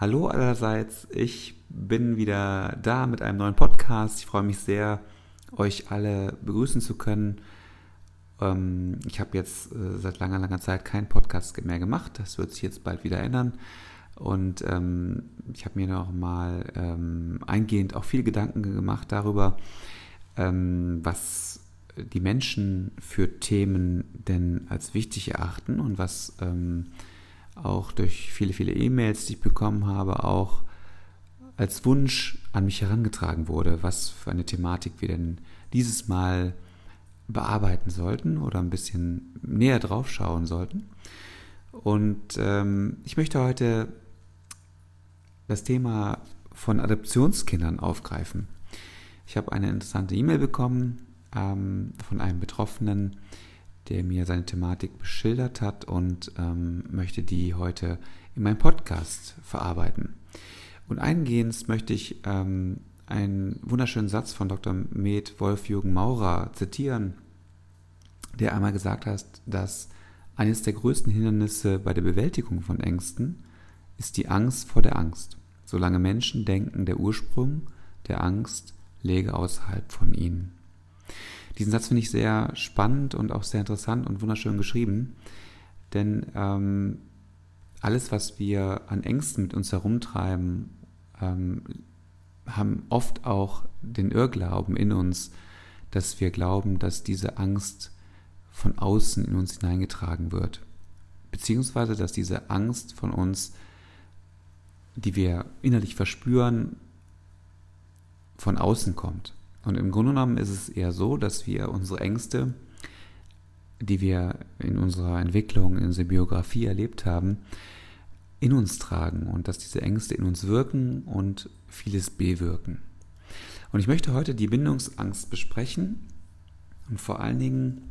Hallo allerseits, ich bin wieder da mit einem neuen Podcast. Ich freue mich sehr, euch alle begrüßen zu können. Ähm, ich habe jetzt äh, seit langer, langer Zeit keinen Podcast mehr gemacht. Das wird sich jetzt bald wieder ändern. Und ähm, ich habe mir noch mal ähm, eingehend auch viele Gedanken gemacht darüber, was die Menschen für Themen denn als wichtig erachten und was auch durch viele, viele E-Mails, die ich bekommen habe, auch als Wunsch an mich herangetragen wurde, was für eine Thematik wir denn dieses Mal bearbeiten sollten oder ein bisschen näher drauf schauen sollten. Und ähm, ich möchte heute das Thema von Adoptionskindern aufgreifen. Ich habe eine interessante E-Mail bekommen ähm, von einem Betroffenen, der mir seine Thematik beschildert hat und ähm, möchte die heute in meinem Podcast verarbeiten. Und eingehend möchte ich ähm, einen wunderschönen Satz von Dr. Med Wolf-Jürgen Maurer zitieren, der einmal gesagt hat, dass eines der größten Hindernisse bei der Bewältigung von Ängsten ist die Angst vor der Angst. Solange Menschen denken, der Ursprung der Angst läge außerhalb von ihnen. Diesen Satz finde ich sehr spannend und auch sehr interessant und wunderschön geschrieben, denn ähm, alles, was wir an Ängsten mit uns herumtreiben, ähm, haben oft auch den Irrglauben in uns, dass wir glauben, dass diese Angst von außen in uns hineingetragen wird. Beziehungsweise, dass diese Angst von uns, die wir innerlich verspüren, von außen kommt. Und im Grunde genommen ist es eher so, dass wir unsere Ängste, die wir in unserer Entwicklung, in unserer Biografie erlebt haben, in uns tragen und dass diese Ängste in uns wirken und vieles bewirken. Und ich möchte heute die Bindungsangst besprechen und vor allen Dingen,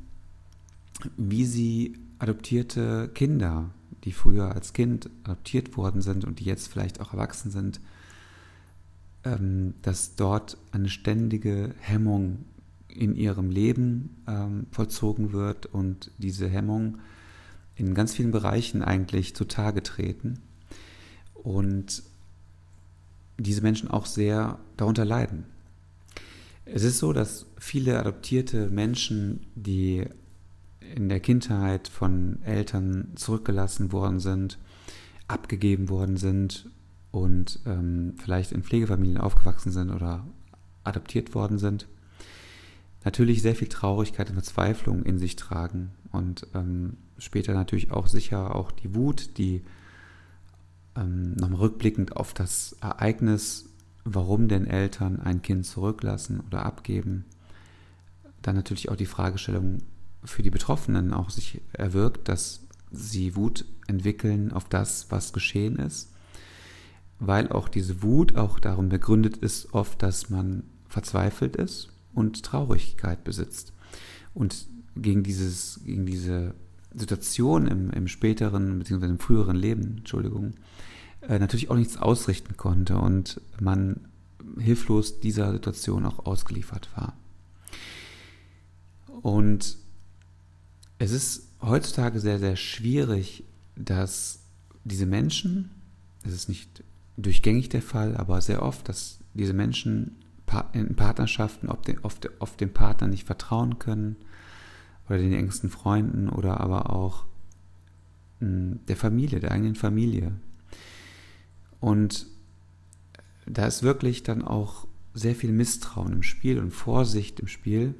wie sie adoptierte Kinder, die früher als Kind adoptiert worden sind und die jetzt vielleicht auch erwachsen sind, ähm, dass dort eine ständige Hemmung in ihrem Leben ähm, vollzogen wird und diese Hemmung in ganz vielen Bereichen eigentlich zutage treten und diese Menschen auch sehr darunter leiden. Es ist so, dass viele adoptierte Menschen, die in der Kindheit von Eltern zurückgelassen worden sind, abgegeben worden sind und ähm, vielleicht in Pflegefamilien aufgewachsen sind oder adoptiert worden sind, natürlich sehr viel Traurigkeit und Verzweiflung in sich tragen und ähm, später natürlich auch sicher auch die Wut, die ähm, nochmal rückblickend auf das Ereignis, warum denn Eltern ein Kind zurücklassen oder abgeben, dann natürlich auch die Fragestellung für die Betroffenen auch sich erwirkt, dass sie Wut entwickeln auf das, was geschehen ist weil auch diese Wut auch darum begründet ist, oft, dass man verzweifelt ist und Traurigkeit besitzt. Und gegen, dieses, gegen diese Situation im, im späteren bzw. im früheren Leben, Entschuldigung, äh, natürlich auch nichts ausrichten konnte und man hilflos dieser Situation auch ausgeliefert war. Und es ist heutzutage sehr, sehr schwierig, dass diese Menschen, es ist nicht durchgängig der Fall, aber sehr oft, dass diese Menschen in Partnerschaften oft, dem Partner nicht vertrauen können oder den engsten Freunden oder aber auch hm, der Familie, der eigenen Familie. Und da ist wirklich dann auch sehr viel Misstrauen im Spiel und Vorsicht im Spiel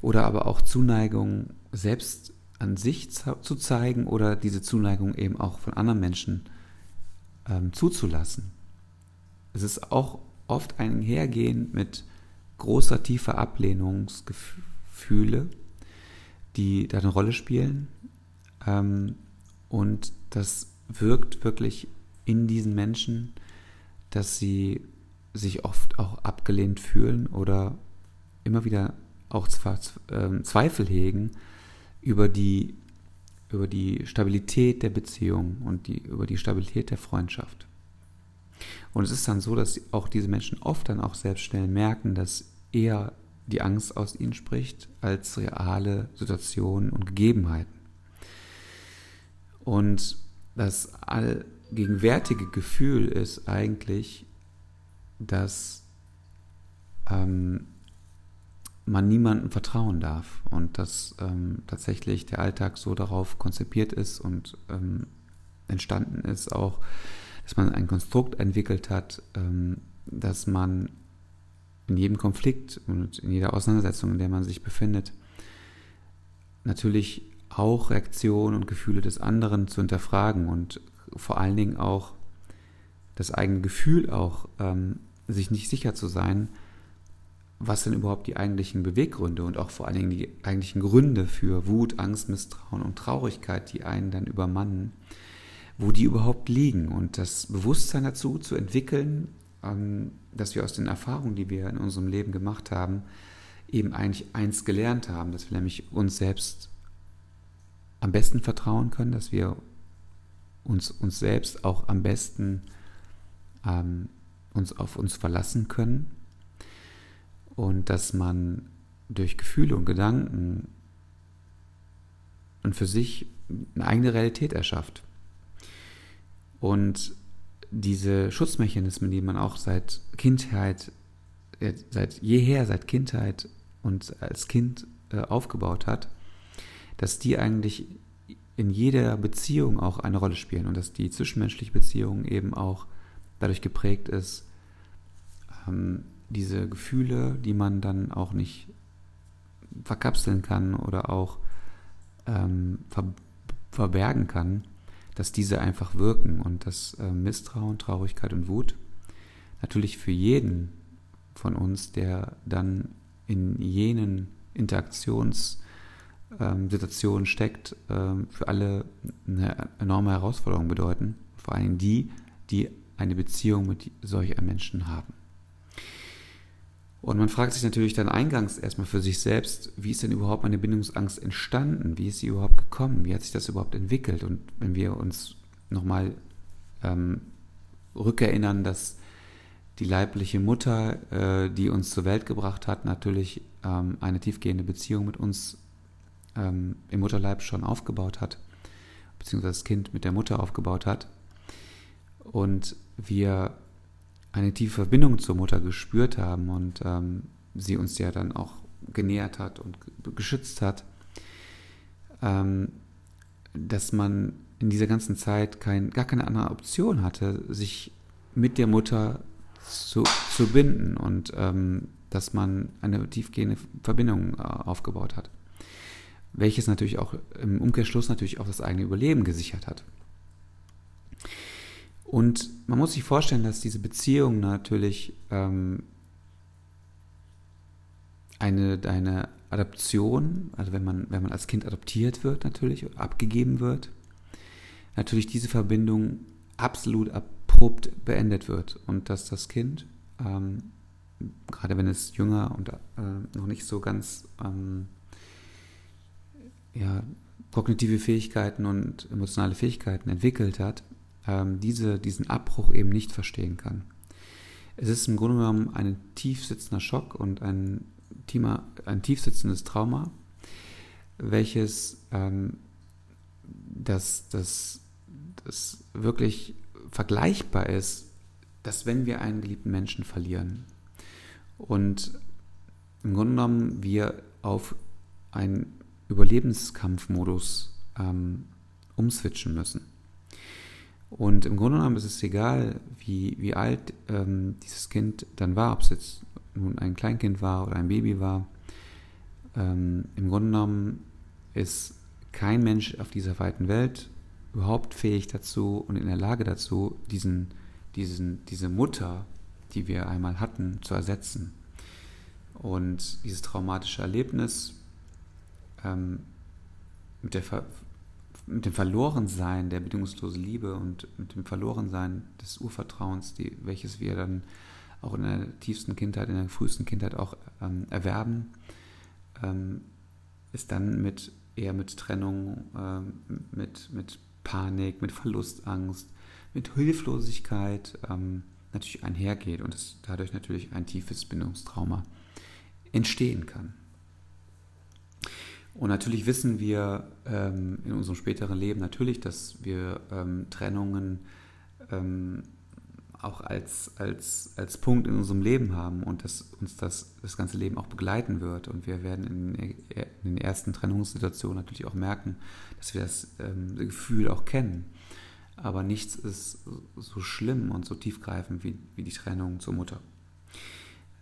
oder aber auch Zuneigung selbst an sich zu zeigen oder diese Zuneigung eben auch von anderen Menschen ähm, zuzulassen. Es ist auch oft ein Hergehen mit großer, tiefer Ablehnungsgefühle, die da eine Rolle spielen. Ähm, und das wirkt wirklich in diesen Menschen, dass sie sich oft auch abgelehnt fühlen oder immer wieder auch ähm, Zweifel hegen über die über die Stabilität der Beziehung und die, über die Stabilität der Freundschaft. Und es ist dann so, dass auch diese Menschen oft dann auch selbst schnell merken, dass eher die Angst aus ihnen spricht als reale Situationen und Gegebenheiten. Und dass all gegenwärtige Gefühl ist eigentlich, dass ähm, man niemandem vertrauen darf und dass ähm, tatsächlich der Alltag so darauf konzipiert ist und ähm, entstanden ist, auch, dass man ein Konstrukt entwickelt hat, ähm, dass man in jedem Konflikt und in jeder Auseinandersetzung, in der man sich befindet, natürlich auch Reaktionen und Gefühle des anderen zu hinterfragen und vor allen Dingen auch das eigene Gefühl auch ähm, sich nicht sicher zu sein, was sind überhaupt die eigentlichen Beweggründe und auch vor allen Dingen die eigentlichen Gründe für Wut, Angst, Misstrauen und Traurigkeit, die einen dann übermannen, wo die überhaupt liegen. Und das Bewusstsein dazu zu entwickeln, ähm, dass wir aus den Erfahrungen, die wir in unserem Leben gemacht haben, eben eigentlich eins gelernt haben, dass wir nämlich uns selbst am besten vertrauen können, dass wir uns, uns selbst auch am besten ähm, uns auf uns verlassen können und dass man durch Gefühle und Gedanken und für sich eine eigene Realität erschafft. Und diese Schutzmechanismen, die man auch seit Kindheit, seit jeher, seit Kindheit und als Kind äh, aufgebaut hat, dass die eigentlich in jeder Beziehung auch eine Rolle spielen und dass die zwischenmenschliche Beziehung eben auch dadurch geprägt ist, ähm, diese Gefühle, die man dann auch nicht verkapseln kann oder auch ähm, ver verbergen kann, dass diese einfach wirken und dass äh, Misstrauen, Traurigkeit und Wut natürlich für jeden von uns, der dann in jenen Interaktionssituationen ähm, steckt, ähm, für alle eine enorme Herausforderung bedeuten, vor allem die, die eine Beziehung mit solch einem Menschen haben. Und man fragt sich natürlich dann eingangs erstmal für sich selbst, wie ist denn überhaupt meine Bindungsangst entstanden? Wie ist sie überhaupt gekommen? Wie hat sich das überhaupt entwickelt? Und wenn wir uns nochmal ähm, rückerinnern, dass die leibliche Mutter, äh, die uns zur Welt gebracht hat, natürlich ähm, eine tiefgehende Beziehung mit uns ähm, im Mutterleib schon aufgebaut hat, beziehungsweise das Kind mit der Mutter aufgebaut hat. Und wir eine tiefe Verbindung zur Mutter gespürt haben und ähm, sie uns ja dann auch genährt hat und geschützt hat, ähm, dass man in dieser ganzen Zeit kein, gar keine andere Option hatte, sich mit der Mutter zu, zu binden und ähm, dass man eine tiefgehende Verbindung äh, aufgebaut hat. Welches natürlich auch im Umkehrschluss natürlich auch das eigene Überleben gesichert hat. Und man muss sich vorstellen, dass diese Beziehung natürlich ähm, eine, eine Adoption, also wenn man, wenn man als Kind adoptiert wird natürlich, abgegeben wird, natürlich diese Verbindung absolut abrupt beendet wird. Und dass das Kind, ähm, gerade wenn es jünger und äh, noch nicht so ganz ähm, ja, kognitive Fähigkeiten und emotionale Fähigkeiten entwickelt hat, ähm, diese, diesen Abbruch eben nicht verstehen kann. Es ist im Grunde genommen ein tiefsitzender Schock und ein, Thema, ein tiefsitzendes Trauma, welches ähm, das, das, das wirklich vergleichbar ist, dass wenn wir einen geliebten Menschen verlieren und im Grunde genommen wir auf einen Überlebenskampfmodus ähm, umswitchen müssen. Und im Grunde genommen ist es egal, wie, wie alt ähm, dieses Kind dann war, ob es jetzt nun ein Kleinkind war oder ein Baby war. Ähm, Im Grunde genommen ist kein Mensch auf dieser weiten Welt überhaupt fähig dazu und in der Lage dazu, diesen, diesen, diese Mutter, die wir einmal hatten, zu ersetzen. Und dieses traumatische Erlebnis ähm, mit der Ver mit dem Verlorensein der bedingungslosen Liebe und mit dem Verlorensein des Urvertrauens, die, welches wir dann auch in der tiefsten Kindheit, in der frühesten Kindheit auch ähm, erwerben, ähm, ist dann mit eher mit Trennung, ähm, mit, mit Panik, mit Verlustangst, mit Hilflosigkeit ähm, natürlich einhergeht und es dadurch natürlich ein tiefes Bindungstrauma entstehen kann. Und natürlich wissen wir ähm, in unserem späteren Leben natürlich, dass wir ähm, Trennungen ähm, auch als, als, als Punkt in unserem Leben haben und dass uns das, das ganze Leben auch begleiten wird. Und wir werden in, in den ersten Trennungssituationen natürlich auch merken, dass wir das ähm, Gefühl auch kennen. Aber nichts ist so schlimm und so tiefgreifend wie, wie die Trennung zur Mutter.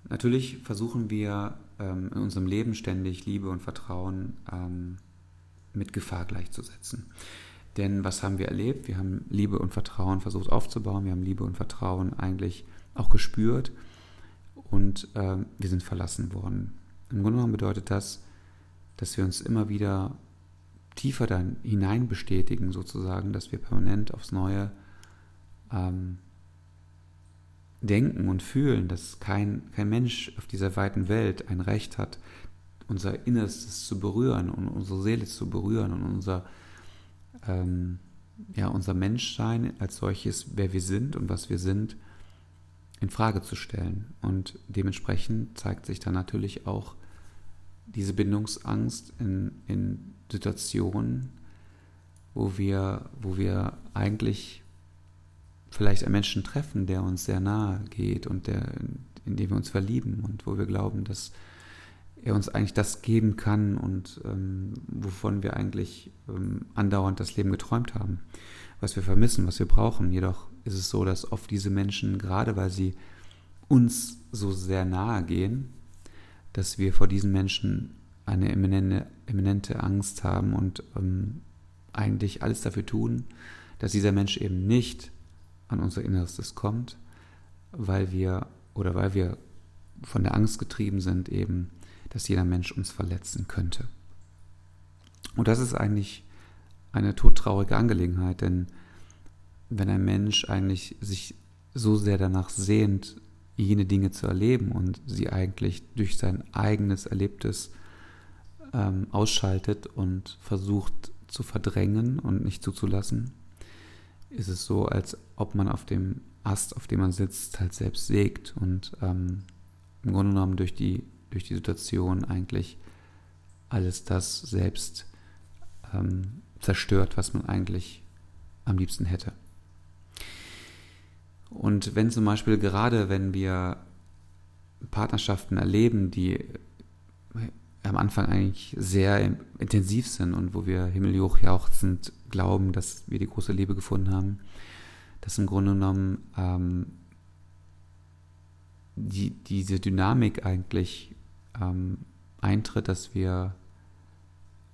Natürlich versuchen wir ähm, in unserem Leben ständig Liebe und Vertrauen ähm, mit Gefahr gleichzusetzen. Denn was haben wir erlebt? Wir haben Liebe und Vertrauen versucht aufzubauen. Wir haben Liebe und Vertrauen eigentlich auch gespürt und äh, wir sind verlassen worden. Im Grunde genommen bedeutet das, dass wir uns immer wieder tiefer dann hinein bestätigen, sozusagen, dass wir permanent aufs Neue ähm, denken und fühlen, dass kein, kein Mensch auf dieser weiten Welt ein Recht hat, unser Innerstes zu berühren und unsere Seele zu berühren und unser ähm, ja, unser Menschsein als solches, wer wir sind und was wir sind, in Frage zu stellen. Und dementsprechend zeigt sich dann natürlich auch diese Bindungsangst in, in Situationen, wo wir, wo wir eigentlich vielleicht einen Menschen treffen, der uns sehr nahe geht und der, in dem wir uns verlieben und wo wir glauben, dass er uns eigentlich das geben kann und ähm, wovon wir eigentlich ähm, andauernd das Leben geträumt haben, was wir vermissen, was wir brauchen. Jedoch ist es so, dass oft diese Menschen, gerade weil sie uns so sehr nahe gehen, dass wir vor diesen Menschen eine eminente, eminente Angst haben und ähm, eigentlich alles dafür tun, dass dieser Mensch eben nicht an unser Innerstes kommt, weil wir oder weil wir von der Angst getrieben sind, eben dass jeder Mensch uns verletzen könnte. Und das ist eigentlich eine todtraurige Angelegenheit, denn wenn ein Mensch eigentlich sich so sehr danach sehnt, jene Dinge zu erleben und sie eigentlich durch sein eigenes Erlebtes ähm, ausschaltet und versucht zu verdrängen und nicht zuzulassen, ist es so, als ob man auf dem Ast, auf dem man sitzt, halt selbst sägt und ähm, im Grunde genommen durch die durch die Situation eigentlich alles das selbst ähm, zerstört, was man eigentlich am liebsten hätte. Und wenn zum Beispiel gerade, wenn wir Partnerschaften erleben, die am Anfang eigentlich sehr intensiv sind und wo wir himmelhoch jauchzend glauben, dass wir die große Liebe gefunden haben, dass im Grunde genommen ähm, die, diese Dynamik eigentlich ähm, eintritt, dass wir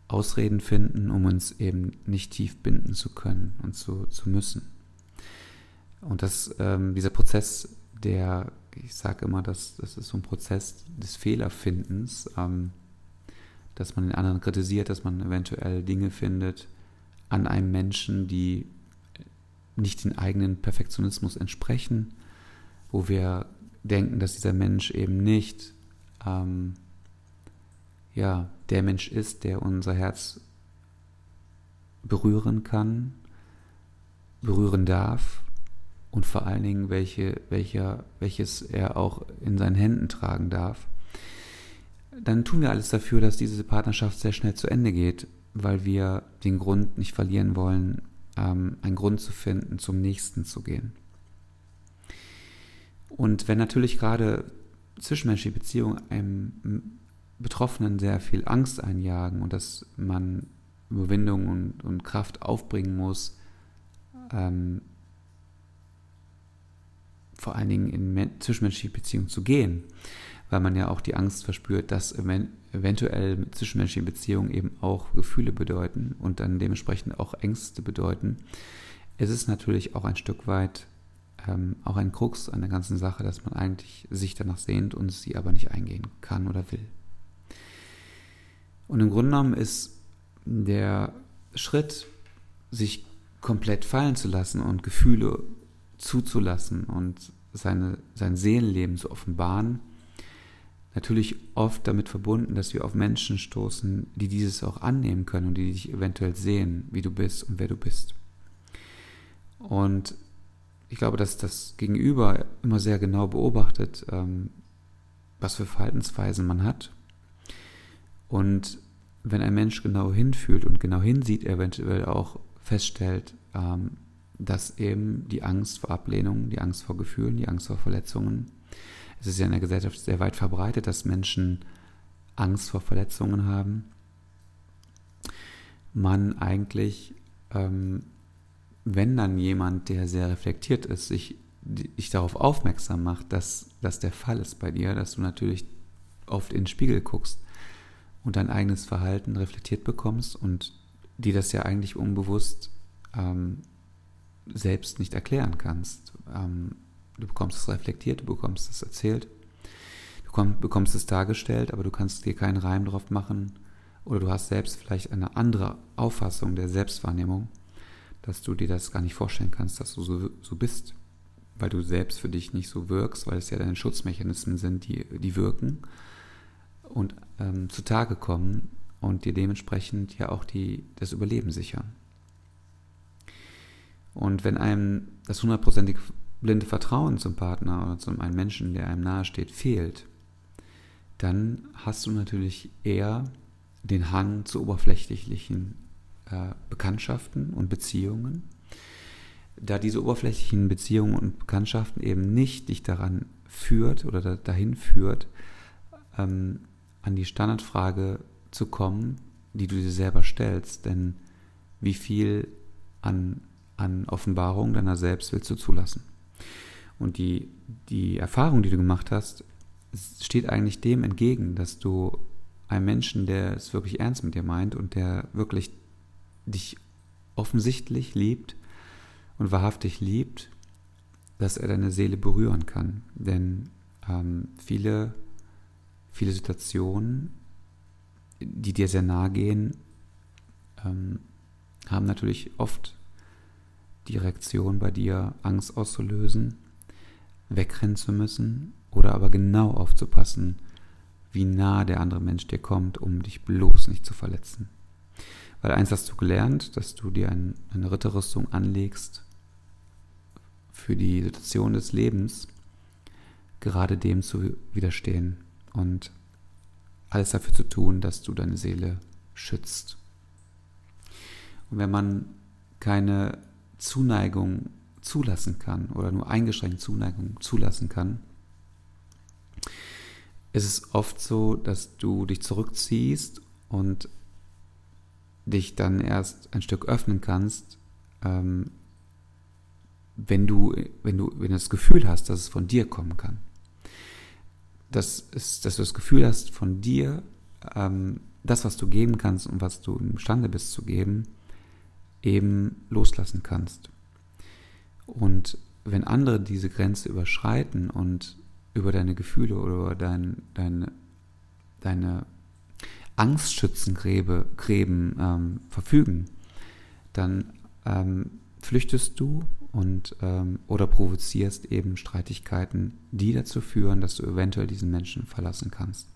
Ausreden finden, um uns eben nicht tief binden zu können und zu, zu müssen. Und das, ähm, dieser Prozess, der, ich sage immer, dass das ist so ein Prozess des Fehlerfindens, ähm, dass man den anderen kritisiert, dass man eventuell Dinge findet an einem Menschen, die nicht den eigenen Perfektionismus entsprechen, wo wir denken, dass dieser Mensch eben nicht ähm, ja, der Mensch ist, der unser Herz berühren kann, berühren darf und vor allen Dingen welche, welcher, welches er auch in seinen Händen tragen darf, dann tun wir alles dafür, dass diese Partnerschaft sehr schnell zu Ende geht, weil wir den Grund nicht verlieren wollen, ähm, einen Grund zu finden, zum nächsten zu gehen. Und wenn natürlich gerade zwischenmenschliche Beziehungen einem Betroffenen sehr viel Angst einjagen und dass man Überwindung und, und Kraft aufbringen muss, ähm, vor allen Dingen in zwischenmenschliche Beziehungen zu gehen, weil man ja auch die Angst verspürt, dass eventuell zwischenmenschliche Beziehungen eben auch Gefühle bedeuten und dann dementsprechend auch Ängste bedeuten. Es ist natürlich auch ein Stück weit ähm, auch ein Krux an der ganzen Sache, dass man eigentlich sich danach sehnt und sie aber nicht eingehen kann oder will. Und im Grunde genommen ist der Schritt, sich komplett fallen zu lassen und Gefühle zuzulassen und seine, sein Seelenleben zu offenbaren, natürlich oft damit verbunden, dass wir auf Menschen stoßen, die dieses auch annehmen können und die dich eventuell sehen, wie du bist und wer du bist. Und ich glaube, dass das Gegenüber immer sehr genau beobachtet, ähm, was für Verhaltensweisen man hat. Und wenn ein Mensch genau hinfühlt und genau hinsieht, eventuell auch feststellt, ähm, dass eben die Angst vor Ablehnung, die Angst vor Gefühlen, die Angst vor Verletzungen, es ist ja in der Gesellschaft sehr weit verbreitet, dass Menschen Angst vor Verletzungen haben, man eigentlich, ähm, wenn dann jemand, der sehr reflektiert ist, sich, dich darauf aufmerksam macht, dass das der Fall ist bei dir, dass du natürlich oft in den Spiegel guckst und dein eigenes Verhalten reflektiert bekommst und die das ja eigentlich unbewusst ähm, selbst nicht erklären kannst. Ähm, du bekommst es reflektiert, du bekommst es erzählt, du komm, bekommst es dargestellt, aber du kannst dir keinen Reim drauf machen oder du hast selbst vielleicht eine andere Auffassung der Selbstwahrnehmung, dass du dir das gar nicht vorstellen kannst, dass du so, so bist, weil du selbst für dich nicht so wirkst, weil es ja deine Schutzmechanismen sind, die, die wirken und ähm, zutage kommen und dir dementsprechend ja auch die, das Überleben sichern. Und wenn einem das hundertprozentig blinde Vertrauen zum Partner oder zu einem Menschen, der einem nahesteht, fehlt, dann hast du natürlich eher den Hang zu oberflächlichen äh, Bekanntschaften und Beziehungen. Da diese oberflächlichen Beziehungen und Bekanntschaften eben nicht dich daran führt oder dahin führt, ähm, an die Standardfrage zu kommen, die du dir selber stellst. Denn wie viel an, an Offenbarung deiner selbst willst du zulassen? Und die, die Erfahrung, die du gemacht hast, steht eigentlich dem entgegen, dass du einem Menschen, der es wirklich ernst mit dir meint und der wirklich dich offensichtlich liebt und wahrhaftig liebt, dass er deine Seele berühren kann. Denn ähm, viele viele Situationen, die dir sehr nahe gehen, ähm, haben natürlich oft die Reaktion bei dir, Angst auszulösen, wegrennen zu müssen oder aber genau aufzupassen, wie nah der andere Mensch dir kommt, um dich bloß nicht zu verletzen. Weil eins hast du gelernt, dass du dir ein, eine Ritterrüstung anlegst für die Situation des Lebens, gerade dem zu widerstehen und alles dafür zu tun, dass du deine Seele schützt. Und wenn man keine Zuneigung zulassen kann oder nur eingeschränkt Zuneigung zulassen kann, ist es oft so, dass du dich zurückziehst und dich dann erst ein Stück öffnen kannst, ähm, wenn du, wenn du, wenn du das Gefühl hast, dass es von dir kommen kann dass, ist, dass du das Gefühl hast, von dir ähm, das, was du geben kannst und was du imstande bist zu geben, eben loslassen kannst. Und wenn andere diese Grenze überschreiten und über deine Gefühle oder über dein, deine, deine Angstschützengräben ähm, verfügen, dann ähm, flüchtest du und ähm, oder provozierst eben Streitigkeiten, die dazu führen, dass du eventuell diesen Menschen verlassen kannst.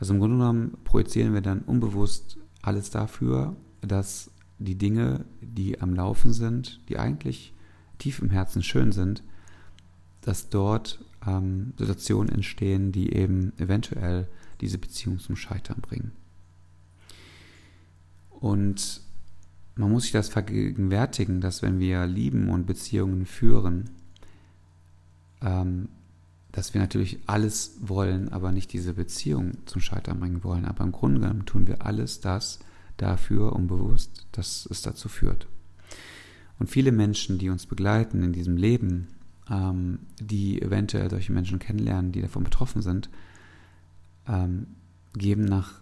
Also im Grunde genommen projizieren wir dann unbewusst alles dafür, dass die Dinge, die am Laufen sind, die eigentlich tief im Herzen schön sind, dass dort ähm, Situationen entstehen, die eben eventuell diese Beziehung zum Scheitern bringen. Und man muss sich das vergegenwärtigen, dass wenn wir lieben und Beziehungen führen, ähm, dass wir natürlich alles wollen, aber nicht diese Beziehung zum Scheitern bringen wollen. Aber im Grunde genommen tun wir alles das dafür, unbewusst, dass es dazu führt. Und viele Menschen, die uns begleiten in diesem Leben, ähm, die eventuell solche Menschen kennenlernen, die davon betroffen sind, ähm, geben nach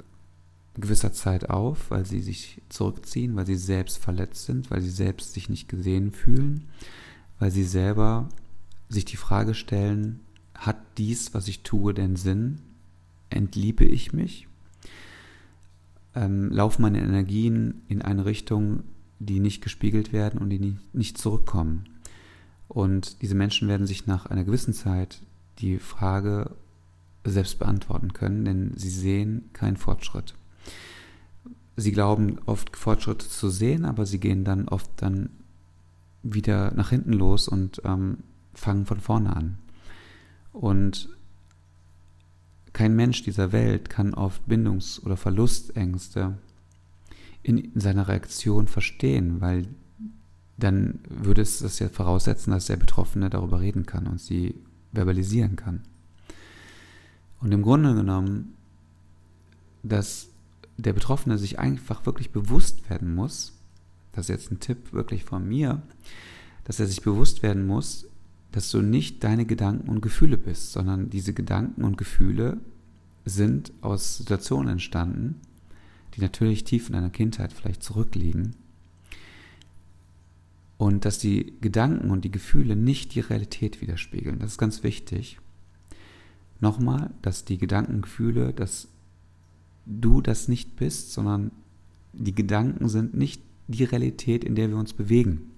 gewisser Zeit auf, weil sie sich zurückziehen, weil sie selbst verletzt sind, weil sie selbst sich nicht gesehen fühlen, weil sie selber sich die Frage stellen, hat dies, was ich tue, denn Sinn? Entliebe ich mich? Ähm, laufen meine Energien in eine Richtung, die nicht gespiegelt werden und die nicht zurückkommen? Und diese Menschen werden sich nach einer gewissen Zeit die Frage selbst beantworten können, denn sie sehen keinen Fortschritt sie glauben oft Fortschritte zu sehen, aber sie gehen dann oft dann wieder nach hinten los und ähm, fangen von vorne an. Und kein Mensch dieser Welt kann oft Bindungs- oder Verlustängste in, in seiner Reaktion verstehen, weil dann würde es das ja voraussetzen, dass der Betroffene darüber reden kann und sie verbalisieren kann. Und im Grunde genommen, dass der Betroffene sich einfach wirklich bewusst werden muss, das ist jetzt ein Tipp wirklich von mir, dass er sich bewusst werden muss, dass du nicht deine Gedanken und Gefühle bist, sondern diese Gedanken und Gefühle sind aus Situationen entstanden, die natürlich tief in deiner Kindheit vielleicht zurückliegen. Und dass die Gedanken und die Gefühle nicht die Realität widerspiegeln. Das ist ganz wichtig. Nochmal, dass die Gedanken, Gefühle, dass du das nicht bist, sondern die Gedanken sind nicht die Realität, in der wir uns bewegen.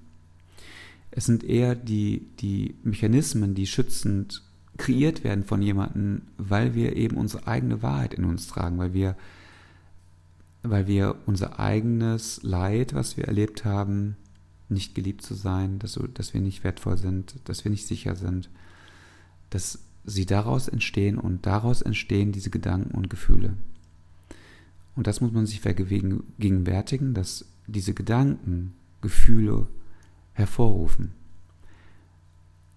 Es sind eher die, die Mechanismen, die schützend kreiert werden von jemandem, weil wir eben unsere eigene Wahrheit in uns tragen, weil wir, weil wir unser eigenes Leid, was wir erlebt haben, nicht geliebt zu sein, dass, dass wir nicht wertvoll sind, dass wir nicht sicher sind, dass sie daraus entstehen und daraus entstehen diese Gedanken und Gefühle. Und das muss man sich vergegenwärtigen, dass diese Gedanken, Gefühle hervorrufen.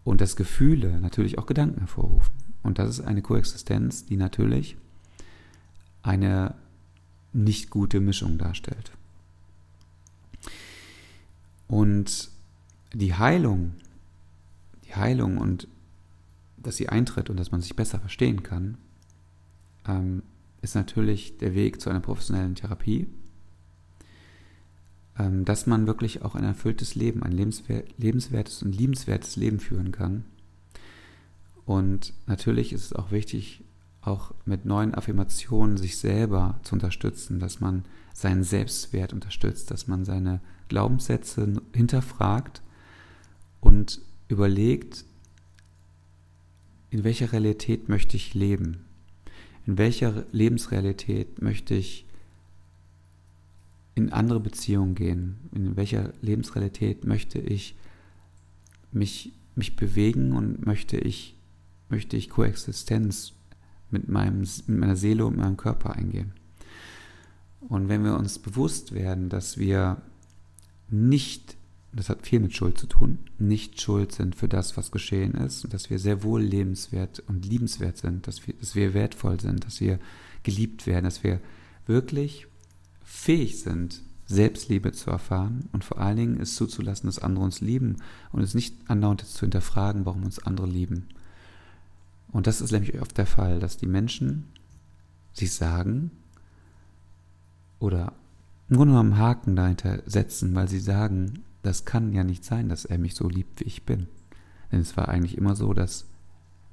Und dass Gefühle natürlich auch Gedanken hervorrufen. Und das ist eine Koexistenz, die natürlich eine nicht gute Mischung darstellt. Und die Heilung, die Heilung und dass sie eintritt und dass man sich besser verstehen kann, ähm, ist natürlich der Weg zu einer professionellen Therapie, ähm, dass man wirklich auch ein erfülltes Leben, ein lebenswertes und liebenswertes Leben führen kann. Und natürlich ist es auch wichtig, auch mit neuen Affirmationen sich selber zu unterstützen, dass man seinen Selbstwert unterstützt, dass man seine Glaubenssätze hinterfragt und überlegt, in welcher Realität möchte ich leben? In welcher Lebensrealität möchte ich in andere Beziehungen gehen? In welcher Lebensrealität möchte ich mich, mich bewegen und möchte ich, möchte ich Koexistenz mit, meinem, mit meiner Seele und meinem Körper eingehen? Und wenn wir uns bewusst werden, dass wir nicht, das hat viel mit Schuld zu tun, nicht schuld sind für das, was geschehen ist, und dass wir sehr wohl lebenswert und liebenswert sind, dass wir, dass wir wertvoll sind, dass wir geliebt werden, dass wir wirklich fähig sind, Selbstliebe zu erfahren und vor allen Dingen es zuzulassen, dass andere uns lieben und es nicht andauernd zu hinterfragen, warum uns andere lieben. Und das ist nämlich oft der Fall, dass die Menschen sich sagen oder im Grunde genommen Haken dahinter setzen, weil sie sagen, das kann ja nicht sein, dass er mich so liebt, wie ich bin. Denn es war eigentlich immer so, dass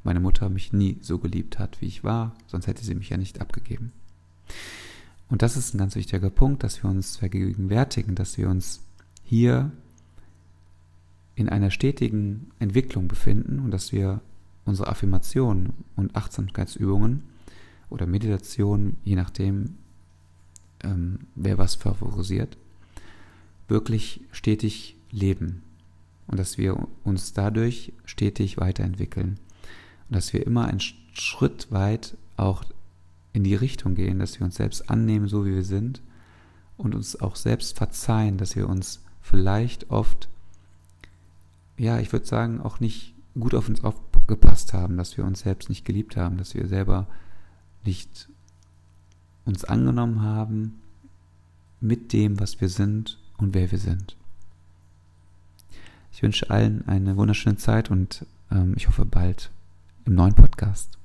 meine Mutter mich nie so geliebt hat, wie ich war, sonst hätte sie mich ja nicht abgegeben. Und das ist ein ganz wichtiger Punkt, dass wir uns vergegenwärtigen, dass wir uns hier in einer stetigen Entwicklung befinden und dass wir unsere Affirmationen und Achtsamkeitsübungen oder Meditation, je nachdem, ähm, wer was favorisiert, wirklich stetig leben. Und dass wir uns dadurch stetig weiterentwickeln. Und dass wir immer einen Schritt weit auch in die Richtung gehen, dass wir uns selbst annehmen, so wie wir sind und uns auch selbst verzeihen, dass wir uns vielleicht oft, ja, ich würde sagen, auch nicht gut auf uns aufgepasst haben, dass wir uns selbst nicht geliebt haben, dass wir selber nicht uns angenommen haben mit dem, was wir sind und wer wir sind. Ich wünsche allen eine wunderschöne Zeit und ähm, ich hoffe bald im neuen Podcast.